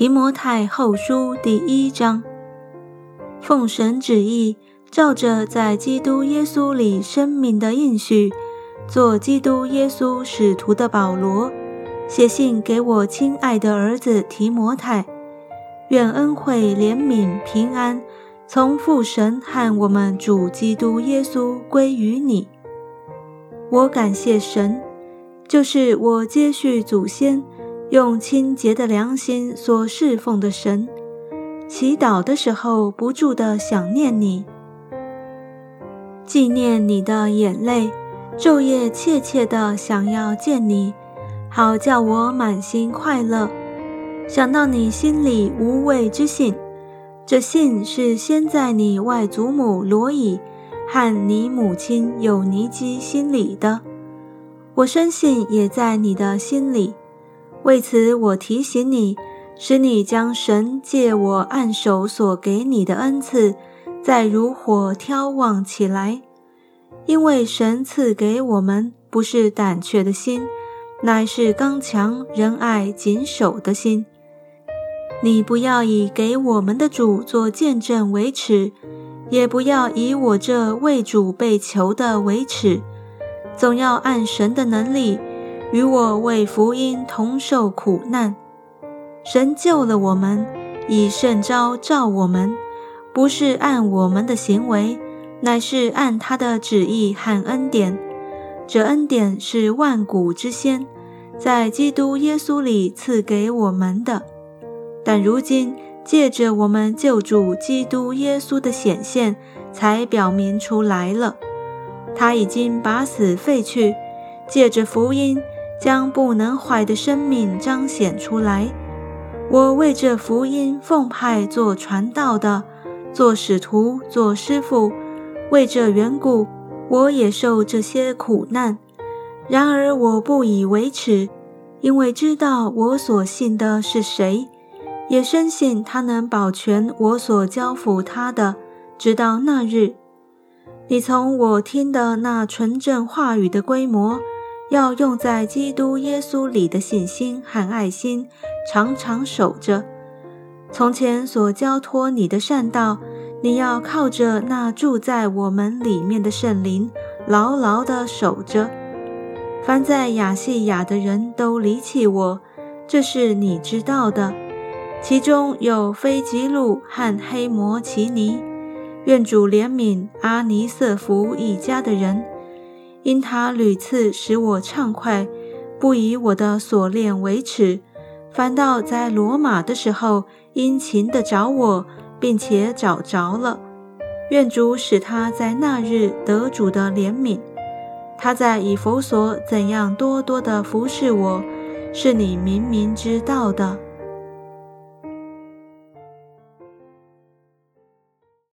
提摩太后书第一章，奉神旨意，照着在基督耶稣里生命的应许，做基督耶稣使徒的保罗，写信给我亲爱的儿子提摩太，愿恩惠、怜悯、平安，从父神和我们主基督耶稣归于你。我感谢神，就是我接续祖先。用清洁的良心所侍奉的神，祈祷的时候不住地想念你，纪念你的眼泪，昼夜切切地想要见你，好叫我满心快乐。想到你心里无畏之信，这信是先在你外祖母罗以和你母亲有尼基心里的，我深信也在你的心里。为此，我提醒你，使你将神借我按手所给你的恩赐，再如火挑旺起来。因为神赐给我们不是胆怯的心，乃是刚强、仁爱、谨守的心。你不要以给我们的主做见证为耻，也不要以我这为主被囚的为耻，总要按神的能力。与我为福音同受苦难，神救了我们，以圣招召我们，不是按我们的行为，乃是按他的旨意和恩典。这恩典是万古之先，在基督耶稣里赐给我们的。但如今借着我们救主基督耶稣的显现，才表明出来了。他已经把死废去，借着福音。将不能坏的生命彰显出来。我为这福音奉派做传道的，做使徒，做师傅。为这缘故，我也受这些苦难。然而我不以为耻，因为知道我所信的是谁，也深信他能保全我所交付他的，直到那日。你从我听的那纯正话语的规模。要用在基督耶稣里的信心和爱心，常常守着。从前所交托你的善道，你要靠着那住在我们里面的圣灵，牢牢地守着。凡在亚细亚的人都离弃我，这是你知道的。其中有非吉路和黑摩奇尼，愿主怜悯阿尼瑟福一家的人。因他屡次使我畅快，不以我的锁链为耻，反倒在罗马的时候殷勤地找我，并且找着了。愿主使他在那日得主的怜悯。他在以弗所怎样多多地服侍我，是你明明知道的。